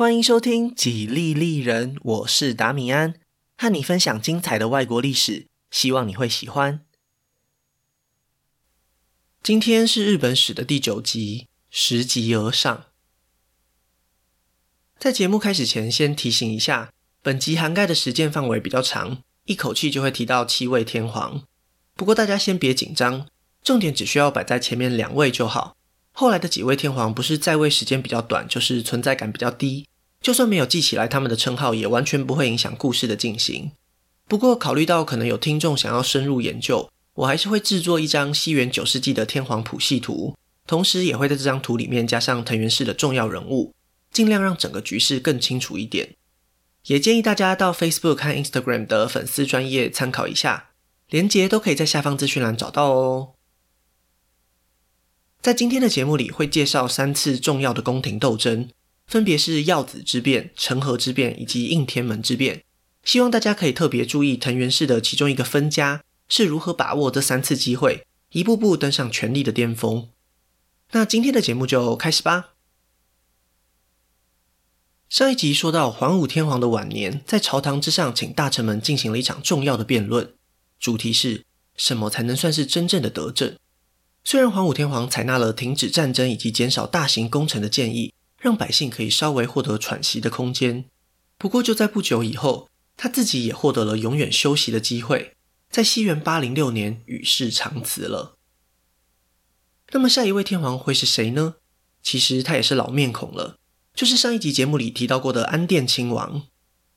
欢迎收听《几利利人》，我是达米安，和你分享精彩的外国历史，希望你会喜欢。今天是日本史的第九集，拾级而上。在节目开始前，先提醒一下，本集涵盖的时间范围比较长，一口气就会提到七位天皇。不过大家先别紧张，重点只需要摆在前面两位就好。后来的几位天皇不是在位时间比较短，就是存在感比较低。就算没有记起来他们的称号，也完全不会影响故事的进行。不过，考虑到可能有听众想要深入研究，我还是会制作一张西元九世纪的天皇谱系图，同时也会在这张图里面加上藤原氏的重要人物，尽量让整个局势更清楚一点。也建议大家到 Facebook 和 Instagram 的粉丝专业参考一下，连结都可以在下方资讯栏找到哦。在今天的节目里，会介绍三次重要的宫廷斗争。分别是耀子之变、成和之变以及应天门之变。希望大家可以特别注意藤原氏的其中一个分家是如何把握这三次机会，一步步登上权力的巅峰。那今天的节目就开始吧。上一集说到，桓武天皇的晚年在朝堂之上，请大臣们进行了一场重要的辩论，主题是什么才能算是真正的德政？虽然桓武天皇采纳了停止战争以及减少大型工程的建议。让百姓可以稍微获得喘息的空间。不过就在不久以后，他自己也获得了永远休息的机会，在西元八零六年与世长辞了。那么下一位天皇会是谁呢？其实他也是老面孔了，就是上一集节目里提到过的安殿亲王。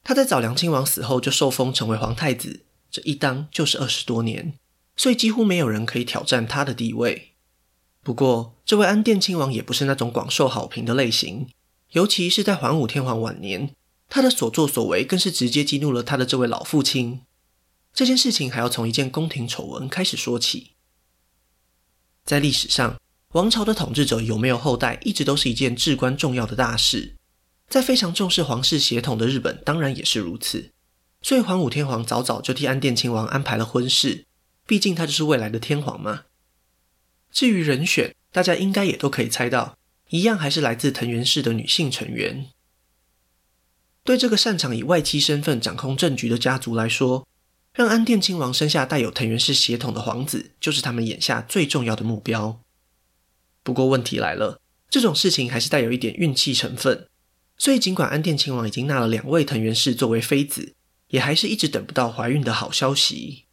他在早良亲王死后就受封成为皇太子，这一当就是二十多年，所以几乎没有人可以挑战他的地位。不过，这位安殿亲王也不是那种广受好评的类型，尤其是在桓武天皇晚年，他的所作所为更是直接激怒了他的这位老父亲。这件事情还要从一件宫廷丑闻开始说起。在历史上，王朝的统治者有没有后代，一直都是一件至关重要的大事。在非常重视皇室血统的日本，当然也是如此。所以，桓武天皇早早就替安殿亲王安排了婚事，毕竟他就是未来的天皇嘛。至于人选，大家应该也都可以猜到，一样还是来自藤原氏的女性成员。对这个擅长以外戚身份掌控政局的家族来说，让安殿亲王生下带有藤原氏血统的皇子，就是他们眼下最重要的目标。不过问题来了，这种事情还是带有一点运气成分，所以尽管安殿亲王已经纳了两位藤原氏作为妃子，也还是一直等不到怀孕的好消息。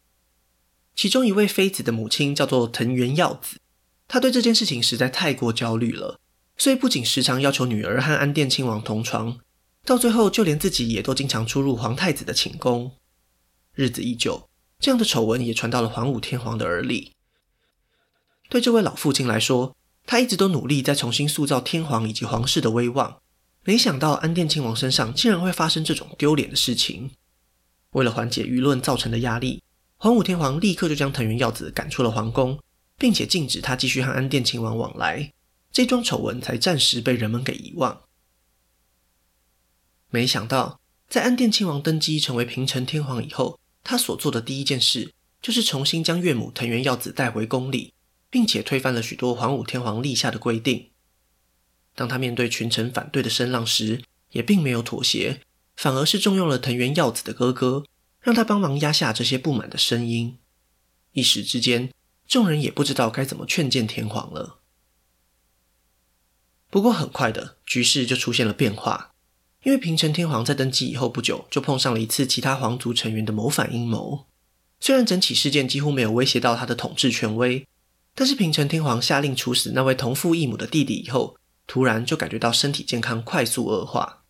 其中一位妃子的母亲叫做藤原耀子。他对这件事情实在太过焦虑了，所以不仅时常要求女儿和安殿亲王同床，到最后就连自己也都经常出入皇太子的寝宫。日子一久，这样的丑闻也传到了桓武天皇的耳里。对这位老父亲来说，他一直都努力在重新塑造天皇以及皇室的威望，没想到安殿亲王身上竟然会发生这种丢脸的事情。为了缓解舆论造成的压力，桓武天皇立刻就将藤原耀子赶出了皇宫。并且禁止他继续和安殿亲王往来，这桩丑闻才暂时被人们给遗忘。没想到，在安殿亲王登基成为平成天皇以后，他所做的第一件事就是重新将岳母藤原耀子带回宫里，并且推翻了许多桓武天皇立下的规定。当他面对群臣反对的声浪时，也并没有妥协，反而是重用了藤原耀子的哥哥，让他帮忙压下这些不满的声音。一时之间，众人也不知道该怎么劝谏天皇了。不过很快的，局势就出现了变化，因为平成天皇在登基以后不久，就碰上了一次其他皇族成员的谋反阴谋。虽然整起事件几乎没有威胁到他的统治权威，但是平成天皇下令处死那位同父异母的弟弟以后，突然就感觉到身体健康快速恶化。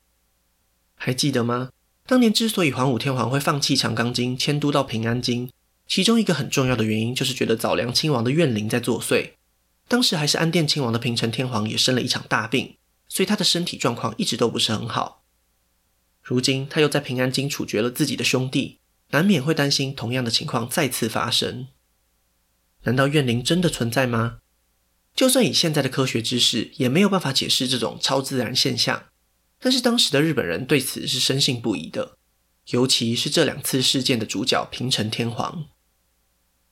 还记得吗？当年之所以桓武天皇会放弃长冈京，迁都到平安京。其中一个很重要的原因，就是觉得早良亲王的怨灵在作祟。当时还是安殿亲王的平成天皇也生了一场大病，所以他的身体状况一直都不是很好。如今他又在平安京处决了自己的兄弟，难免会担心同样的情况再次发生。难道怨灵真的存在吗？就算以现在的科学知识，也没有办法解释这种超自然现象。但是当时的日本人对此是深信不疑的，尤其是这两次事件的主角平成天皇。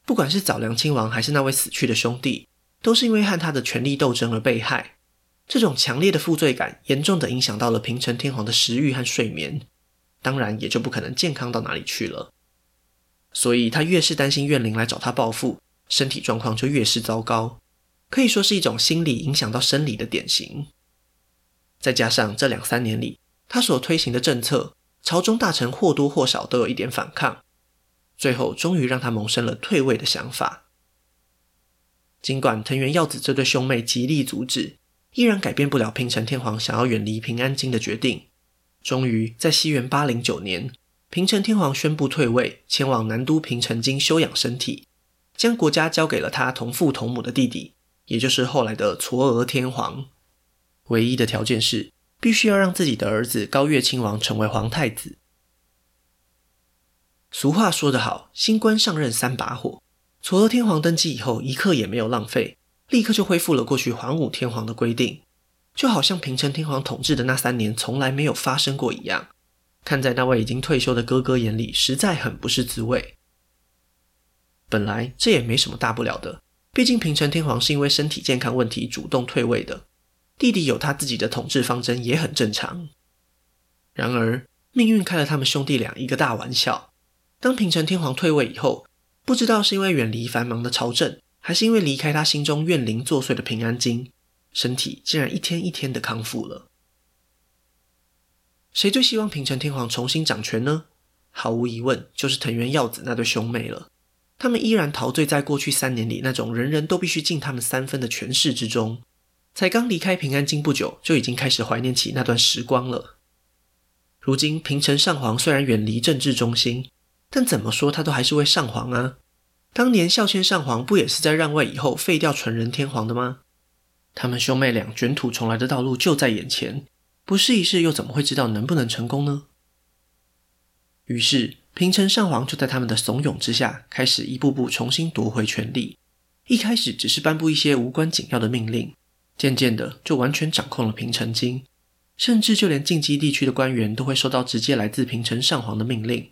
不管是早良亲王还是那位死去的兄弟，都是因为和他的权力斗争而被害。这种强烈的负罪感严重的影响到了平城天皇的食欲和睡眠，当然也就不可能健康到哪里去了。所以他越是担心怨灵来找他报复，身体状况就越是糟糕，可以说是一种心理影响到生理的典型。再加上这两三年里，他所推行的政策，朝中大臣或多或少都有一点反抗，最后终于让他萌生了退位的想法。尽管藤原耀子这对兄妹极力阻止，依然改变不了平城天皇想要远离平安京的决定。终于在西元八零九年，平城天皇宣布退位，前往南都平城京休养身体，将国家交给了他同父同母的弟弟，也就是后来的嵯峨天皇。唯一的条件是，必须要让自己的儿子高月亲王成为皇太子。俗话说得好，新官上任三把火。嵯峨天皇登基以后，一刻也没有浪费，立刻就恢复了过去桓武天皇的规定，就好像平成天皇统治的那三年从来没有发生过一样。看在那位已经退休的哥哥眼里，实在很不是滋味。本来这也没什么大不了的，毕竟平成天皇是因为身体健康问题主动退位的。弟弟有他自己的统治方针也很正常。然而，命运开了他们兄弟俩一个大玩笑。当平城天皇退位以后，不知道是因为远离繁忙的朝政，还是因为离开他心中怨灵作祟的平安京，身体竟然一天一天的康复了。谁最希望平城天皇重新掌权呢？毫无疑问，就是藤原耀子那对兄妹了。他们依然陶醉在过去三年里那种人人都必须敬他们三分的权势之中。才刚离开平安京不久，就已经开始怀念起那段时光了。如今平城上皇虽然远离政治中心，但怎么说他都还是位上皇啊。当年孝谦上皇不也是在让位以后废掉纯仁天皇的吗？他们兄妹俩卷土重来的道路就在眼前，不试一试又怎么会知道能不能成功呢？于是平城上皇就在他们的怂恿之下，开始一步步重新夺回权力。一开始只是颁布一些无关紧要的命令。渐渐的，就完全掌控了平城京，甚至就连近畿地区的官员都会收到直接来自平城上皇的命令。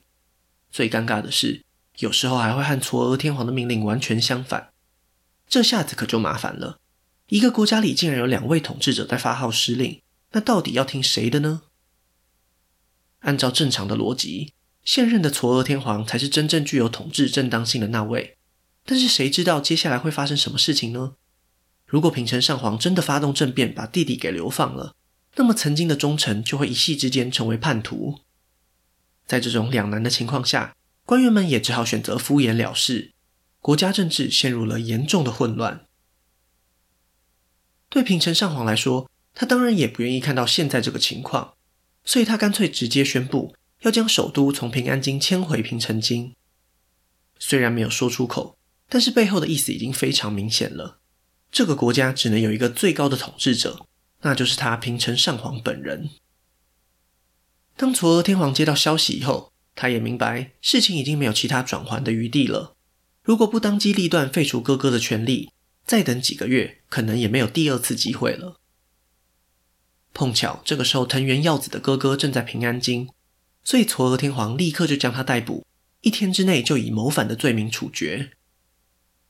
最尴尬的是，有时候还会和嵯峨天皇的命令完全相反。这下子可就麻烦了，一个国家里竟然有两位统治者在发号施令，那到底要听谁的呢？按照正常的逻辑，现任的嵯峨天皇才是真正具有统治正当性的那位。但是谁知道接下来会发生什么事情呢？如果平城上皇真的发动政变，把弟弟给流放了，那么曾经的忠臣就会一夕之间成为叛徒。在这种两难的情况下，官员们也只好选择敷衍了事，国家政治陷入了严重的混乱。对平城上皇来说，他当然也不愿意看到现在这个情况，所以他干脆直接宣布要将首都从平安京迁回平城京。虽然没有说出口，但是背后的意思已经非常明显了。这个国家只能有一个最高的统治者，那就是他平城上皇本人。当嵯峨天皇接到消息以后，他也明白事情已经没有其他转圜的余地了。如果不当机立断废除哥哥的权力，再等几个月，可能也没有第二次机会了。碰巧这个时候藤原耀子的哥哥正在平安京，所以嵯峨天皇立刻就将他逮捕，一天之内就以谋反的罪名处决。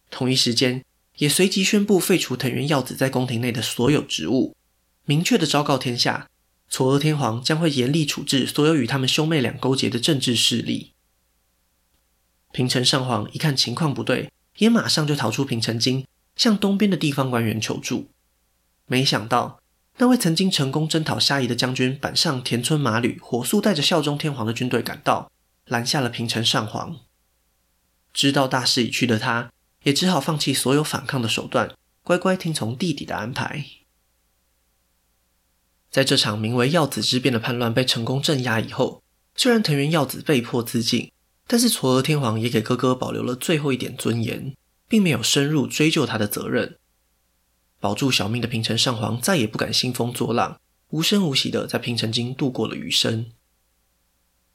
同一时间。也随即宣布废除藤原耀子在宫廷内的所有职务，明确的昭告天下，嵯峨天皇将会严厉处置所有与他们兄妹俩勾结的政治势力。平城上皇一看情况不对，也马上就逃出平城京，向东边的地方官员求助。没想到，那位曾经成功征讨虾夷的将军板上田村麻吕，火速带着孝忠天皇的军队赶到，拦下了平城上皇。知道大势已去的他，也只好放弃所有反抗的手段，乖乖听从弟弟的安排。在这场名为“耀子之变”的叛乱被成功镇压以后，虽然藤原耀子被迫自尽，但是嵯峨天皇也给哥哥保留了最后一点尊严，并没有深入追究他的责任。保住小命的平城上皇再也不敢兴风作浪，无声无息地在平城京度过了余生。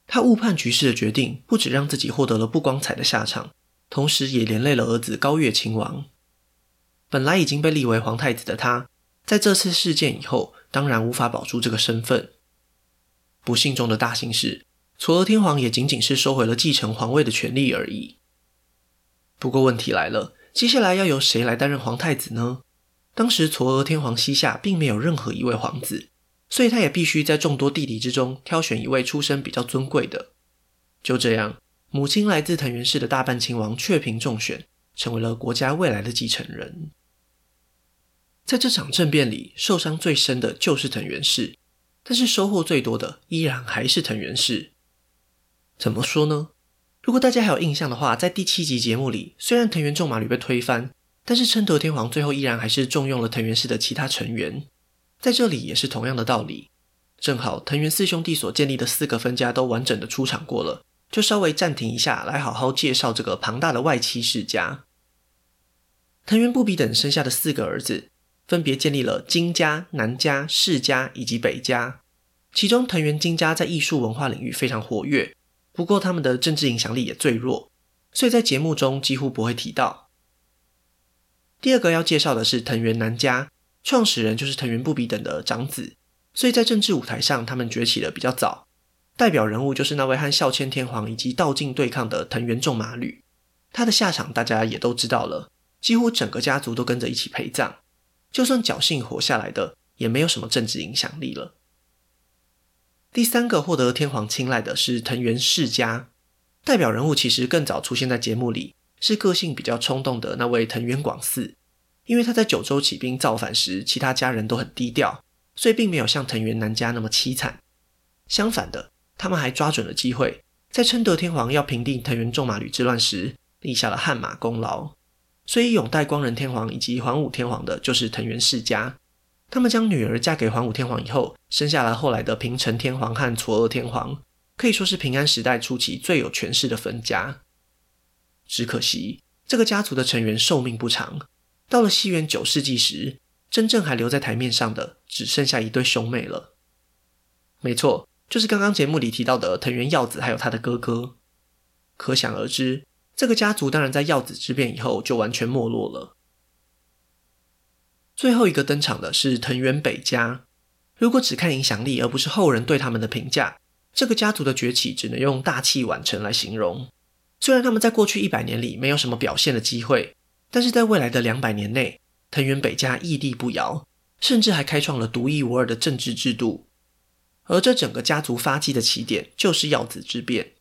他误判局势的决定，不止让自己获得了不光彩的下场。同时也连累了儿子高月亲王。本来已经被立为皇太子的他，在这次事件以后，当然无法保住这个身份。不幸中的大幸是，嵯峨天皇也仅仅是收回了继承皇位的权利而已。不过问题来了，接下来要由谁来担任皇太子呢？当时嵯峨天皇膝下并没有任何一位皇子，所以他也必须在众多弟弟之中挑选一位出身比较尊贵的。就这样，母亲来自藤原氏的大半亲王雀平中选，成为了国家未来的继承人。在这场政变里，受伤最深的就是藤原氏，但是收获最多的依然还是藤原氏。怎么说呢？如果大家还有印象的话，在第七集节目里，虽然藤原仲麻吕被推翻。但是称德天皇最后依然还是重用了藤原氏的其他成员，在这里也是同样的道理。正好藤原四兄弟所建立的四个分家都完整的出场过了，就稍微暂停一下，来好好介绍这个庞大的外戚世家。藤原不比等生下的四个儿子，分别建立了金家、南家、世家以及北家。其中藤原金家在艺术文化领域非常活跃，不过他们的政治影响力也最弱，所以在节目中几乎不会提到。第二个要介绍的是藤原南家，创始人就是藤原不比等的长子，所以在政治舞台上，他们崛起的比较早。代表人物就是那位和孝谦天皇以及道静对抗的藤原仲麻吕，他的下场大家也都知道了，几乎整个家族都跟着一起陪葬。就算侥幸活下来的，也没有什么政治影响力了。第三个获得天皇青睐的是藤原氏家，代表人物其实更早出现在节目里。是个性比较冲动的那位藤原广嗣，因为他在九州起兵造反时，其他家人都很低调，所以并没有像藤原南家那么凄惨。相反的，他们还抓准了机会，在称德天皇要平定藤原仲马吕之乱时，立下了汗马功劳。所以拥戴光仁天皇以及桓武天皇的就是藤原世家。他们将女儿嫁给桓武天皇以后，生下了后来的平成天皇和嵯峨天皇，可以说是平安时代初期最有权势的分家。只可惜，这个家族的成员寿命不长。到了西元九世纪时，真正还留在台面上的，只剩下一对兄妹了。没错，就是刚刚节目里提到的藤原耀子，还有他的哥哥。可想而知，这个家族当然在耀子之变以后就完全没落了。最后一个登场的是藤原北家。如果只看影响力，而不是后人对他们的评价，这个家族的崛起只能用大器晚成来形容。虽然他们在过去一百年里没有什么表现的机会，但是在未来的两百年内，藤原北家屹立不摇，甚至还开创了独一无二的政治制度。而这整个家族发迹的起点就是耀子之变。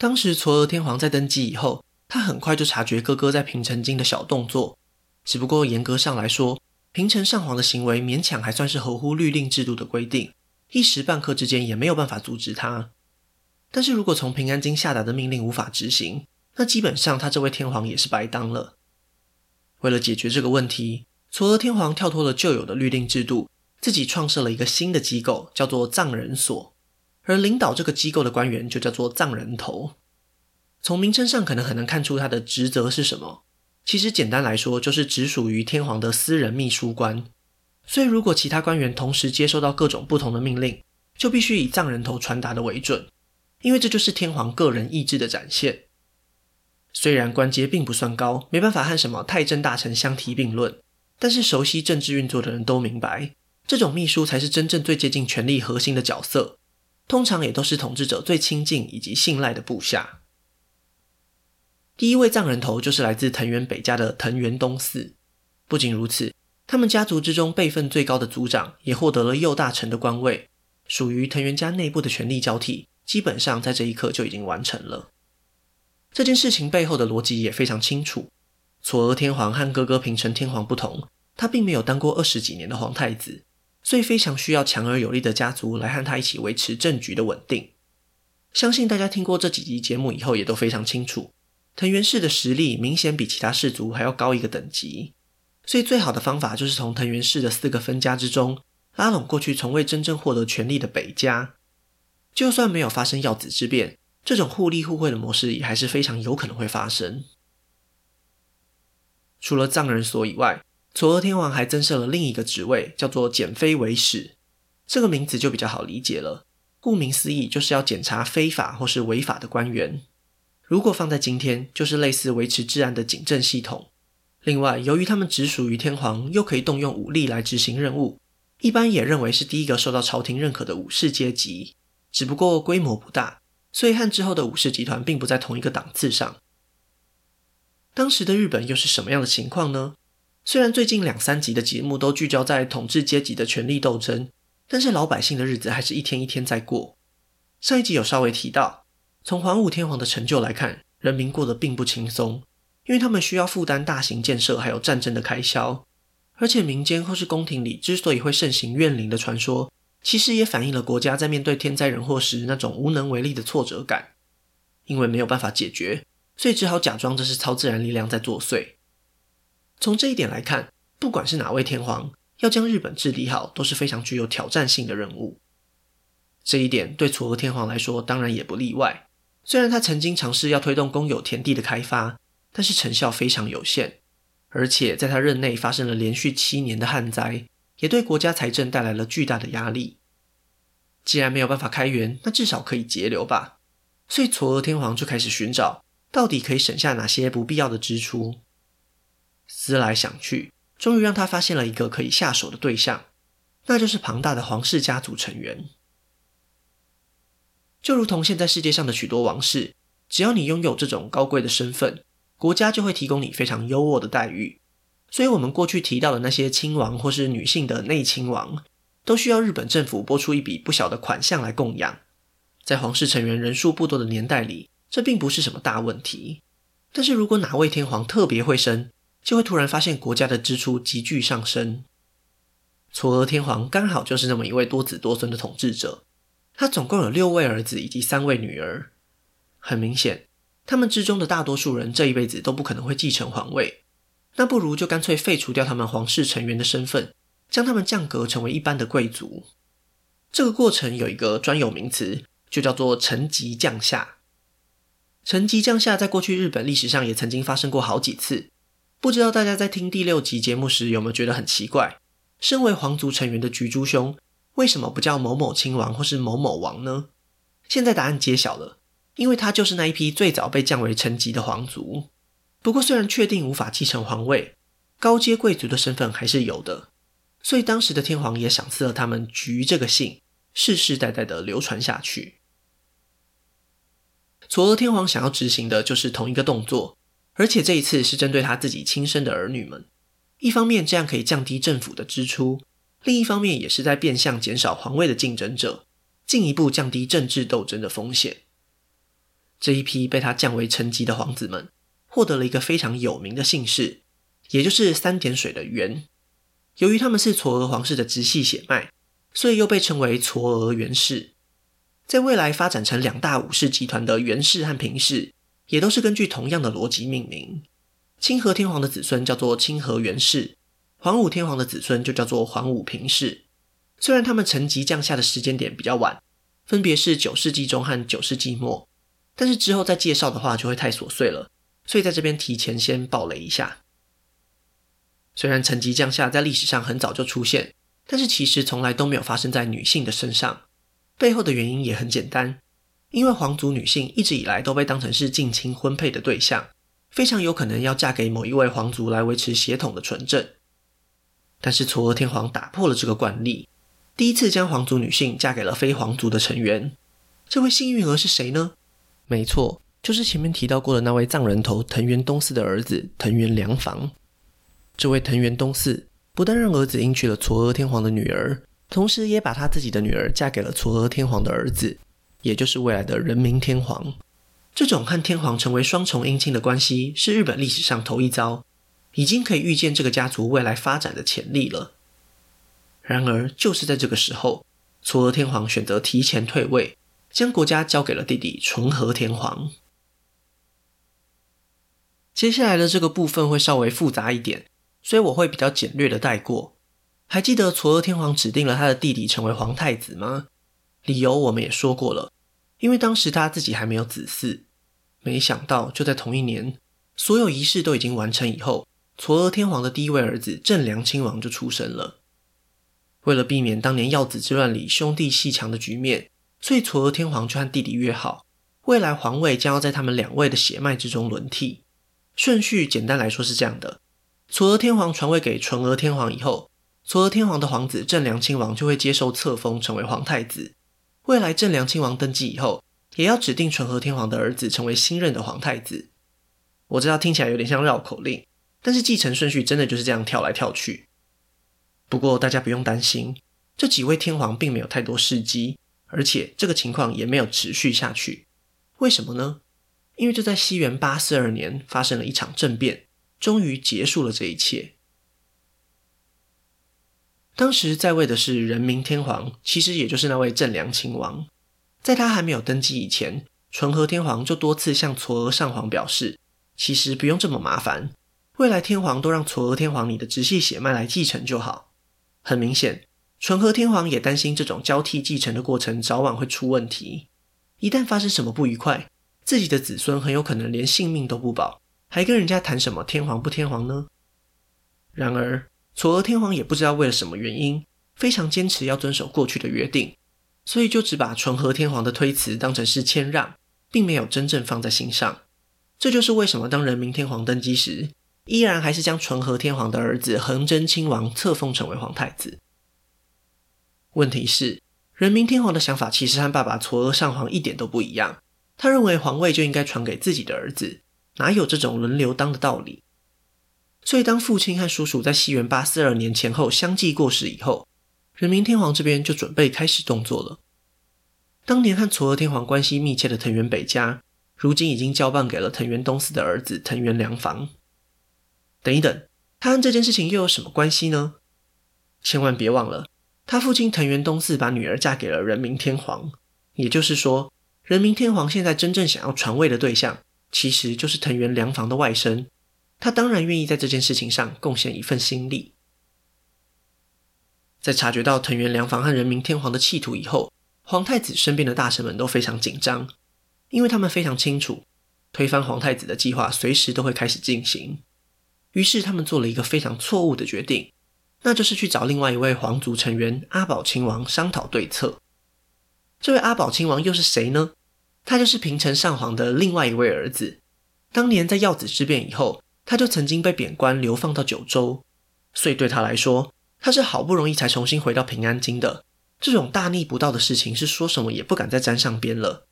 当时嵯峨天皇在登基以后，他很快就察觉哥哥在平城京的小动作，只不过严格上来说，平城上皇的行为勉强还算是合乎律令制度的规定，一时半刻之间也没有办法阻止他。但是如果从平安京下达的命令无法执行，那基本上他这位天皇也是白当了。为了解决这个问题，嵯峨天皇跳脱了旧有的律令制度，自己创设了一个新的机构，叫做藏人所。而领导这个机构的官员就叫做藏人头。从名称上可能很难看出他的职责是什么，其实简单来说就是只属于天皇的私人秘书官。所以如果其他官员同时接收到各种不同的命令，就必须以藏人头传达的为准。因为这就是天皇个人意志的展现。虽然官阶并不算高，没办法和什么太政大臣相提并论，但是熟悉政治运作的人都明白，这种秘书才是真正最接近权力核心的角色，通常也都是统治者最亲近以及信赖的部下。第一位藏人头就是来自藤原北家的藤原东四。不仅如此，他们家族之中辈分最高的族长也获得了右大臣的官位，属于藤原家内部的权力交替。基本上在这一刻就已经完成了。这件事情背后的逻辑也非常清楚。嵯峨天皇和哥哥平成天皇不同，他并没有当过二十几年的皇太子，所以非常需要强而有力的家族来和他一起维持政局的稳定。相信大家听过这几集节目以后，也都非常清楚，藤原氏的实力明显比其他氏族还要高一个等级。所以最好的方法就是从藤原氏的四个分家之中，拉拢过去从未真正获得权力的北家。就算没有发生耀子之变，这种互利互惠的模式也还是非常有可能会发生。除了藏人所以外，嵯峨天皇还增设了另一个职位，叫做检非违使。这个名字就比较好理解了，顾名思义，就是要检查非法或是违法的官员。如果放在今天，就是类似维持治安的警政系统。另外，由于他们直属于天皇，又可以动用武力来执行任务，一般也认为是第一个受到朝廷认可的武士阶级。只不过规模不大，所以和之后的武士集团并不在同一个档次上。当时的日本又是什么样的情况呢？虽然最近两三集的节目都聚焦在统治阶级的权力斗争，但是老百姓的日子还是一天一天在过。上一集有稍微提到，从桓武天皇的成就来看，人民过得并不轻松，因为他们需要负担大型建设还有战争的开销，而且民间或是宫廷里之所以会盛行怨灵的传说，其实也反映了国家在面对天灾人祸时那种无能为力的挫折感。因为没有办法解决，所以只好假装这是超自然力量在作祟。从这一点来看，不管是哪位天皇，要将日本治理好，都是非常具有挑战性的任务。这一点对嵯峨天皇来说，当然也不例外。虽然他曾经尝试要推动公有田地的开发，但是成效非常有限，而且在他任内发生了连续七年的旱灾，也对国家财政带来了巨大的压力。既然没有办法开源，那至少可以节流吧。所以嵯峨天皇就开始寻找，到底可以省下哪些不必要的支出。思来想去，终于让他发现了一个可以下手的对象，那就是庞大的皇室家族成员。就如同现在世界上的许多王室，只要你拥有这种高贵的身份，国家就会提供你非常优渥的待遇。所以，我们过去提到的那些亲王或是女性的内亲王，都需要日本政府拨出一笔不小的款项来供养。在皇室成员人数不多的年代里，这并不是什么大问题。但是如果哪位天皇特别会生，就会突然发现国家的支出急剧上升。嵯峨天皇刚好就是那么一位多子多孙的统治者。他总共有六位儿子以及三位女儿，很明显，他们之中的大多数人这一辈子都不可能会继承皇位，那不如就干脆废除掉他们皇室成员的身份，将他们降格成为一般的贵族。这个过程有一个专有名词，就叫做承级降下。承级降下在过去日本历史上也曾经发生过好几次，不知道大家在听第六集节目时有没有觉得很奇怪？身为皇族成员的菊珠兄。为什么不叫某某亲王或是某某王呢？现在答案揭晓了，因为他就是那一批最早被降为臣级的皇族。不过，虽然确定无法继承皇位，高阶贵族的身份还是有的，所以当时的天皇也赏赐了他们“菊”这个姓，世世代代的流传下去。嵯峨天皇想要执行的就是同一个动作，而且这一次是针对他自己亲生的儿女们。一方面，这样可以降低政府的支出。另一方面，也是在变相减少皇位的竞争者，进一步降低政治斗争的风险。这一批被他降为臣级的皇子们，获得了一个非常有名的姓氏，也就是三点水的源。由于他们是嵯峨皇室的直系血脉，所以又被称为嵯峨源氏。在未来发展成两大武士集团的源氏和平氏，也都是根据同样的逻辑命名。清和天皇的子孙叫做清和源氏。桓武天皇的子孙就叫做桓武平氏，虽然他们承级降下的时间点比较晚，分别是九世纪中和九世纪末，但是之后再介绍的话就会太琐碎了，所以在这边提前先爆雷一下。虽然承级降下在历史上很早就出现，但是其实从来都没有发生在女性的身上，背后的原因也很简单，因为皇族女性一直以来都被当成是近亲婚配的对象，非常有可能要嫁给某一位皇族来维持血统的纯正。但是嵯峨天皇打破了这个惯例，第一次将皇族女性嫁给了非皇族的成员。这位幸运儿是谁呢？没错，就是前面提到过的那位藏人头藤原东四的儿子藤原良房。这位藤原东四不但让儿子迎娶了嵯峨天皇的女儿，同时也把他自己的女儿嫁给了嵯峨天皇的儿子，也就是未来的人明天皇。这种和天皇成为双重姻亲的关系，是日本历史上头一遭。已经可以预见这个家族未来发展的潜力了。然而，就是在这个时候，嵯峨天皇选择提前退位，将国家交给了弟弟纯和天皇。接下来的这个部分会稍微复杂一点，所以我会比较简略的带过。还记得嵯峨天皇指定了他的弟弟成为皇太子吗？理由我们也说过了，因为当时他自己还没有子嗣。没想到，就在同一年，所有仪式都已经完成以后。嵯峨天皇的第一位儿子正良亲王就出生了。为了避免当年耀子之乱里兄弟鬩墙的局面，所以嵯峨天皇就和弟弟约好，未来皇位将要在他们两位的血脉之中轮替。顺序简单来说是这样的：嵯峨天皇传位给纯和天皇以后，嵯峨天皇的皇子正良亲王就会接受册封成为皇太子。未来正良亲王登基以后，也要指定纯和天皇的儿子成为新任的皇太子。我知道听起来有点像绕口令，但是继承顺序真的就是这样跳来跳去。不过大家不用担心，这几位天皇并没有太多事迹，而且这个情况也没有持续下去。为什么呢？因为就在西元八四二年发生了一场政变，终于结束了这一切。当时在位的是仁明天皇，其实也就是那位正良亲王。在他还没有登基以前，纯和天皇就多次向嵯峨上皇表示，其实不用这么麻烦，未来天皇都让嵯峨天皇你的直系血脉来继承就好。很明显，纯和天皇也担心这种交替继承的过程早晚会出问题，一旦发生什么不愉快，自己的子孙很有可能连性命都不保，还跟人家谈什么天皇不天皇呢？然而，嵯峨天皇也不知道为了什么原因，非常坚持要遵守过去的约定。所以就只把纯和天皇的推辞当成是谦让，并没有真正放在心上。这就是为什么当仁明天皇登基时，依然还是将纯和天皇的儿子恒真亲王册封成为皇太子。问题是，仁明天皇的想法其实和爸爸嵯峨上皇一点都不一样。他认为皇位就应该传给自己的儿子，哪有这种轮流当的道理？所以当父亲和叔叔在西元八四二年前后相继过世以后，仁明天皇这边就准备开始动作了。当年和嵯峨天皇关系密切的藤原北家，如今已经交棒给了藤原东四的儿子藤原良房。等一等，他和这件事情又有什么关系呢？千万别忘了，他父亲藤原东四把女儿嫁给了仁明天皇，也就是说，仁明天皇现在真正想要传位的对象，其实就是藤原良房的外甥。他当然愿意在这件事情上贡献一份心力。在察觉到藤原良房和人明天皇的企图以后，皇太子身边的大臣们都非常紧张，因为他们非常清楚，推翻皇太子的计划随时都会开始进行。于是他们做了一个非常错误的决定，那就是去找另外一位皇族成员阿保亲王商讨对策。这位阿保亲王又是谁呢？他就是平城上皇的另外一位儿子。当年在耀子之变以后，他就曾经被贬官流放到九州，所以对他来说，他是好不容易才重新回到平安京的，这种大逆不道的事情是说什么也不敢再沾上边了。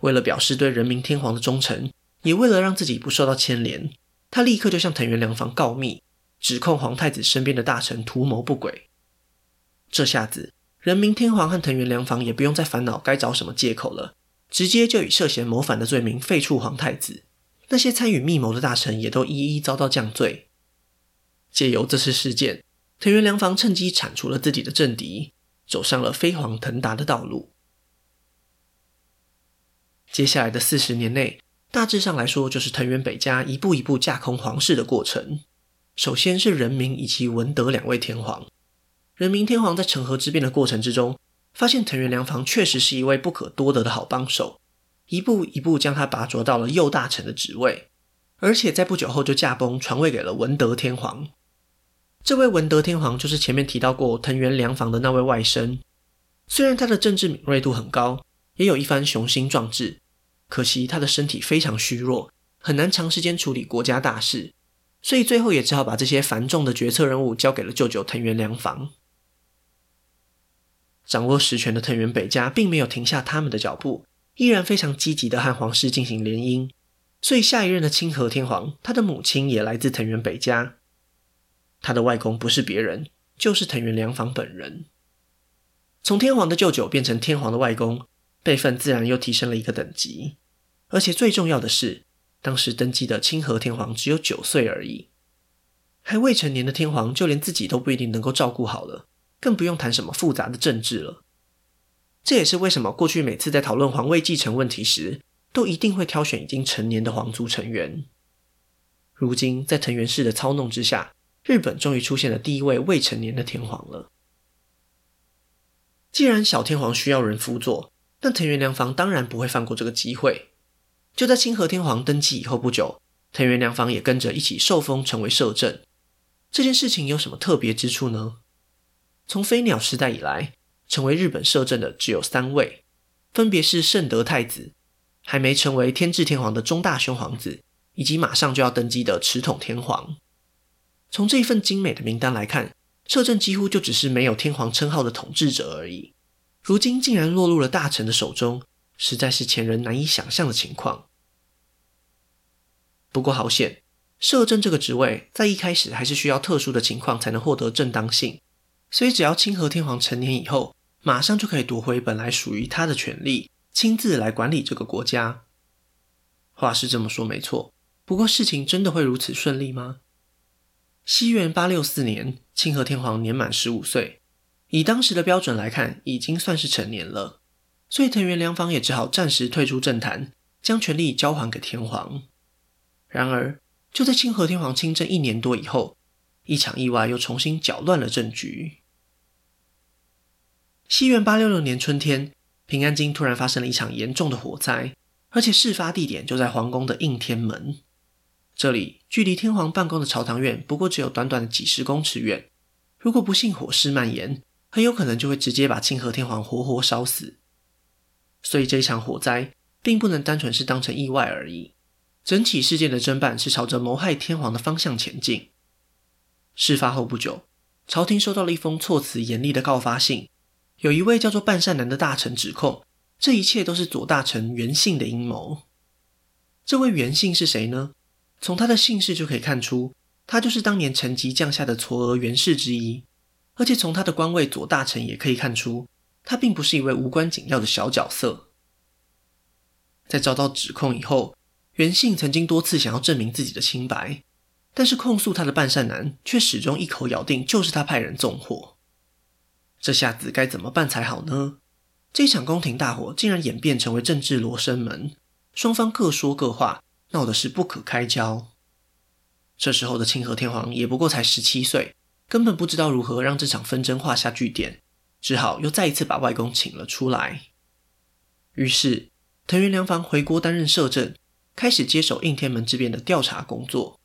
为了表示对仁明天皇的忠诚，也为了让自己不受到牵连，他立刻就向藤原良房告密，指控皇太子身边的大臣图谋不轨。这下子，仁明天皇和藤原良房也不用再烦恼该找什么借口了，直接就以涉嫌谋反的罪名废黜皇太子。那些参与密谋的大臣也都一一遭到降罪。借由这次事件，藤原良房趁机铲除了自己的政敌，走上了飞黄腾达的道路。接下来的四十年内，大致上来说，就是藤原北家一步一步架空皇室的过程。首先是仁明以及文德两位天皇。仁明天皇在成和之变的过程之中，发现藤原良房确实是一位不可多得的好帮手，一步一步将他拔擢到了右大臣的职位，而且在不久后就驾崩传位给了文德天皇。这位文德天皇就是前面提到过藤原良房的那位外甥，虽然他的政治敏锐度很高，也有一番雄心壮志，可惜他的身体非常虚弱，很难长时间处理国家大事，所以最后也只好把这些繁重的决策任务交给了舅舅藤原良房。掌握实权的藤原北家并没有停下他们的脚步，依然非常积极地和皇室进行联姻，所以下一任的清和天皇，他的母亲也来自藤原北家。他的外公不是别人，就是藤原良房本人。从天皇的舅舅变成天皇的外公，辈分自然又提升了一个等级。而且最重要的是，当时登基的清和天皇只有九岁而已，还未成年的天皇就连自己都不一定能够照顾好了，更不用谈什么复杂的政治了。这也是为什么过去每次在讨论皇位继承问题时，都一定会挑选已经成年的皇族成员。如今在藤原氏的操弄之下，日本终于出现了第一位未成年的天皇了。既然小天皇需要人辅佐，那藤原良房当然不会放过这个机会。就在清和天皇登基以后不久，藤原良房也跟着一起受封成为摄政。这件事情有什么特别之处呢？从飞鸟时代以来，成为日本摄政的只有三位，分别是圣德太子、还没成为天智天皇的中大兄皇子，以及马上就要登基的持统天皇。从这一份精美的名单来看，摄政几乎就只是没有天皇称号的统治者而已。如今竟然落入了大臣的手中，实在是前人难以想象的情况。不过好险，摄政这个职位在一开始还是需要特殊的情况才能获得正当性，所以只要清河天皇成年以后，马上就可以夺回本来属于他的权力，亲自来管理这个国家。话是这么说没错，不过事情真的会如此顺利吗？西元八六四年，清河天皇年满十五岁，以当时的标准来看，已经算是成年了，所以藤原良房也只好暂时退出政坛，将权力交还给天皇。然而，就在清河天皇亲政一年多以后，一场意外又重新搅乱了政局。西元八六六年春天，平安京突然发生了一场严重的火灾，而且事发地点就在皇宫的应天门。这里距离天皇办公的朝堂院不过只有短短的几十公尺远，如果不幸火势蔓延，很有可能就会直接把清河天皇活活烧死。所以这一场火灾并不能单纯是当成意外而已。整起事件的侦办是朝着谋害天皇的方向前进。事发后不久，朝廷收到了一封措辞严厉的告发信，有一位叫做半善男的大臣指控，这一切都是左大臣袁信的阴谋。这位袁信是谁呢？从他的姓氏就可以看出，他就是当年陈吉降下的嵯峨袁氏之一。而且从他的官位左大臣也可以看出，他并不是一位无关紧要的小角色。在遭到指控以后，袁信曾经多次想要证明自己的清白，但是控诉他的半善男却始终一口咬定就是他派人纵火。这下子该怎么办才好呢？这场宫廷大火竟然演变成为政治罗生门，双方各说各话，闹得是不可开交。这时候的清河天皇也不过才十七岁，根本不知道如何让这场纷争画下句点，只好又再一次把外公请了出来。于是藤原良房回国担任摄政。开始接手应天门之变的调查工作。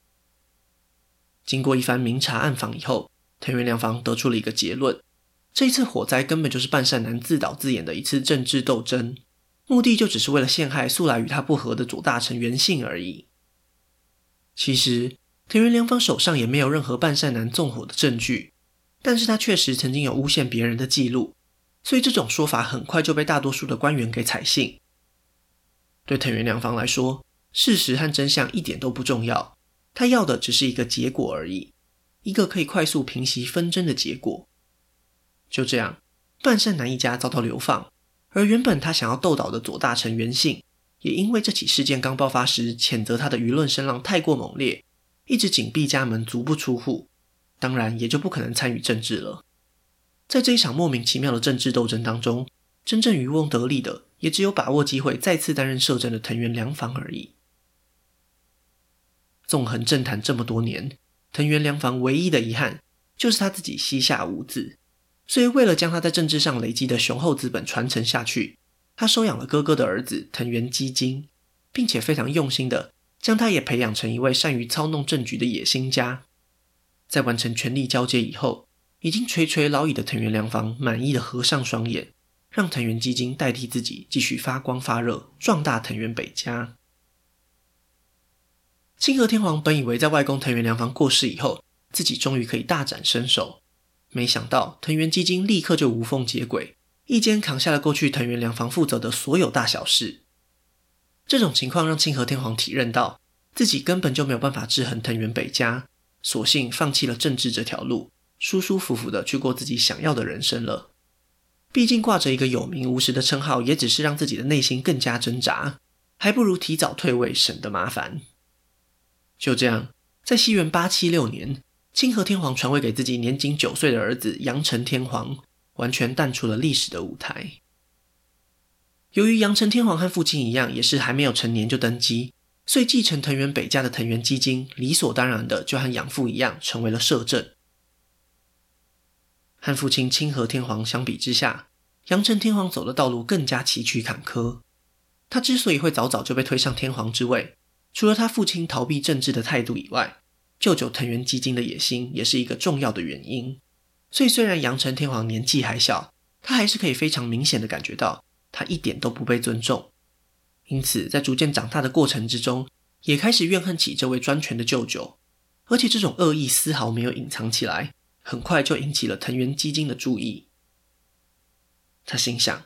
经过一番明察暗访以后，藤原良房得出了一个结论：这一次火灾根本就是半善男自导自演的一次政治斗争，目的就只是为了陷害素来与他不和的左大臣袁信而已。其实藤原良方手上也没有任何半善男纵火的证据，但是他确实曾经有诬陷别人的记录，所以这种说法很快就被大多数的官员给采信。对藤原良方来说，事实和真相一点都不重要，他要的只是一个结果而已，一个可以快速平息纷争的结果。就这样，半善男一家遭到流放，而原本他想要斗倒的左大臣袁信，也因为这起事件刚爆发时，谴责他的舆论声浪太过猛烈，一直紧闭家门，足不出户，当然也就不可能参与政治了。在这一场莫名其妙的政治斗争当中，真正渔翁得利的，也只有把握机会再次担任摄政的藤原良房而已。纵横政坛这么多年，藤原良房唯一的遗憾就是他自己膝下无子，所以为了将他在政治上累积的雄厚资本传承下去，他收养了哥哥的儿子藤原基金，并且非常用心的将他也培养成一位善于操弄政局的野心家。在完成权力交接以后，已经垂垂老矣的藤原良房满意的合上双眼，让藤原基金代替自己继续发光发热，壮大藤原北家。清河天皇本以为在外公藤原良房过世以后，自己终于可以大展身手，没想到藤原基金立刻就无缝接轨，一肩扛下了过去藤原良房负责的所有大小事。这种情况让清河天皇体认到自己根本就没有办法制衡藤原北家，索性放弃了政治这条路，舒舒服服的去过自己想要的人生了。毕竟挂着一个有名无实的称号，也只是让自己的内心更加挣扎，还不如提早退位，省得麻烦。就这样，在西元八七六年，清河天皇传位给自己年仅九岁的儿子阳成天皇，完全淡出了历史的舞台。由于阳成天皇和父亲一样，也是还没有成年就登基，所以继承藤原北家的藤原基金理所当然的就和养父一样成为了摄政。和父亲清河天皇相比之下，阳成天皇走的道路更加崎岖坎坷。他之所以会早早就被推上天皇之位，除了他父亲逃避政治的态度以外，舅舅藤原基金的野心也是一个重要的原因。所以，虽然阳成天皇年纪还小，他还是可以非常明显的感觉到他一点都不被尊重。因此，在逐渐长大的过程之中，也开始怨恨起这位专权的舅舅。而且，这种恶意丝毫没有隐藏起来，很快就引起了藤原基金的注意。他心想，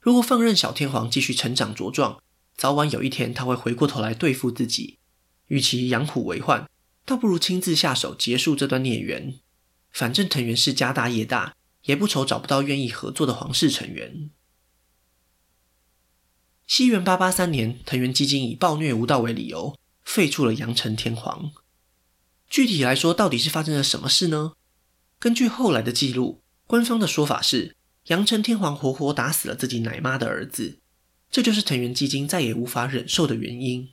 如果放任小天皇继续成长茁壮，早晚有一天，他会回过头来对付自己。与其养虎为患，倒不如亲自下手结束这段孽缘。反正藤原氏家大业大，也不愁找不到愿意合作的皇室成员。西元八八三年，藤原基金以暴虐无道为理由，废黜了阳城天皇。具体来说，到底是发生了什么事呢？根据后来的记录，官方的说法是，阳城天皇活活打死了自己奶妈的儿子，这就是藤原基金再也无法忍受的原因。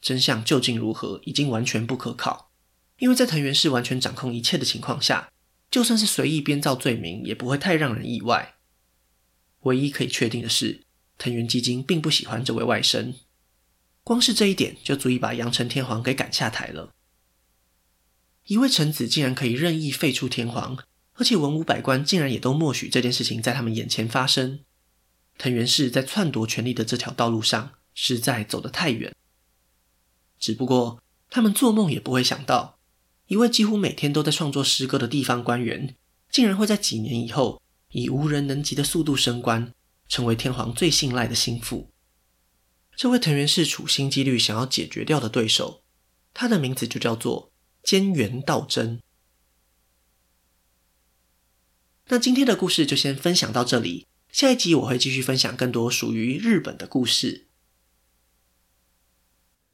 真相究竟如何，已经完全不可考，因为在藤原氏完全掌控一切的情况下，就算是随意编造罪名，也不会太让人意外。唯一可以确定的是，藤原基金并不喜欢这位外甥，光是这一点就足以把阳城天皇给赶下台了。一位臣子竟然可以任意废黜天皇，而且文武百官竟然也都默许这件事情在他们眼前发生。藤原氏在篡夺权力的这条道路上，实在走得太远。只不过，他们做梦也不会想到，一位几乎每天都在创作诗歌的地方官员，竟然会在几年以后，以无人能及的速度升官。成为天皇最信赖的心腹。这位藤原氏处心积虑想要解决掉的对手，他的名字就叫做菅原道真。那今天的故事就先分享到这里，下一集我会继续分享更多属于日本的故事。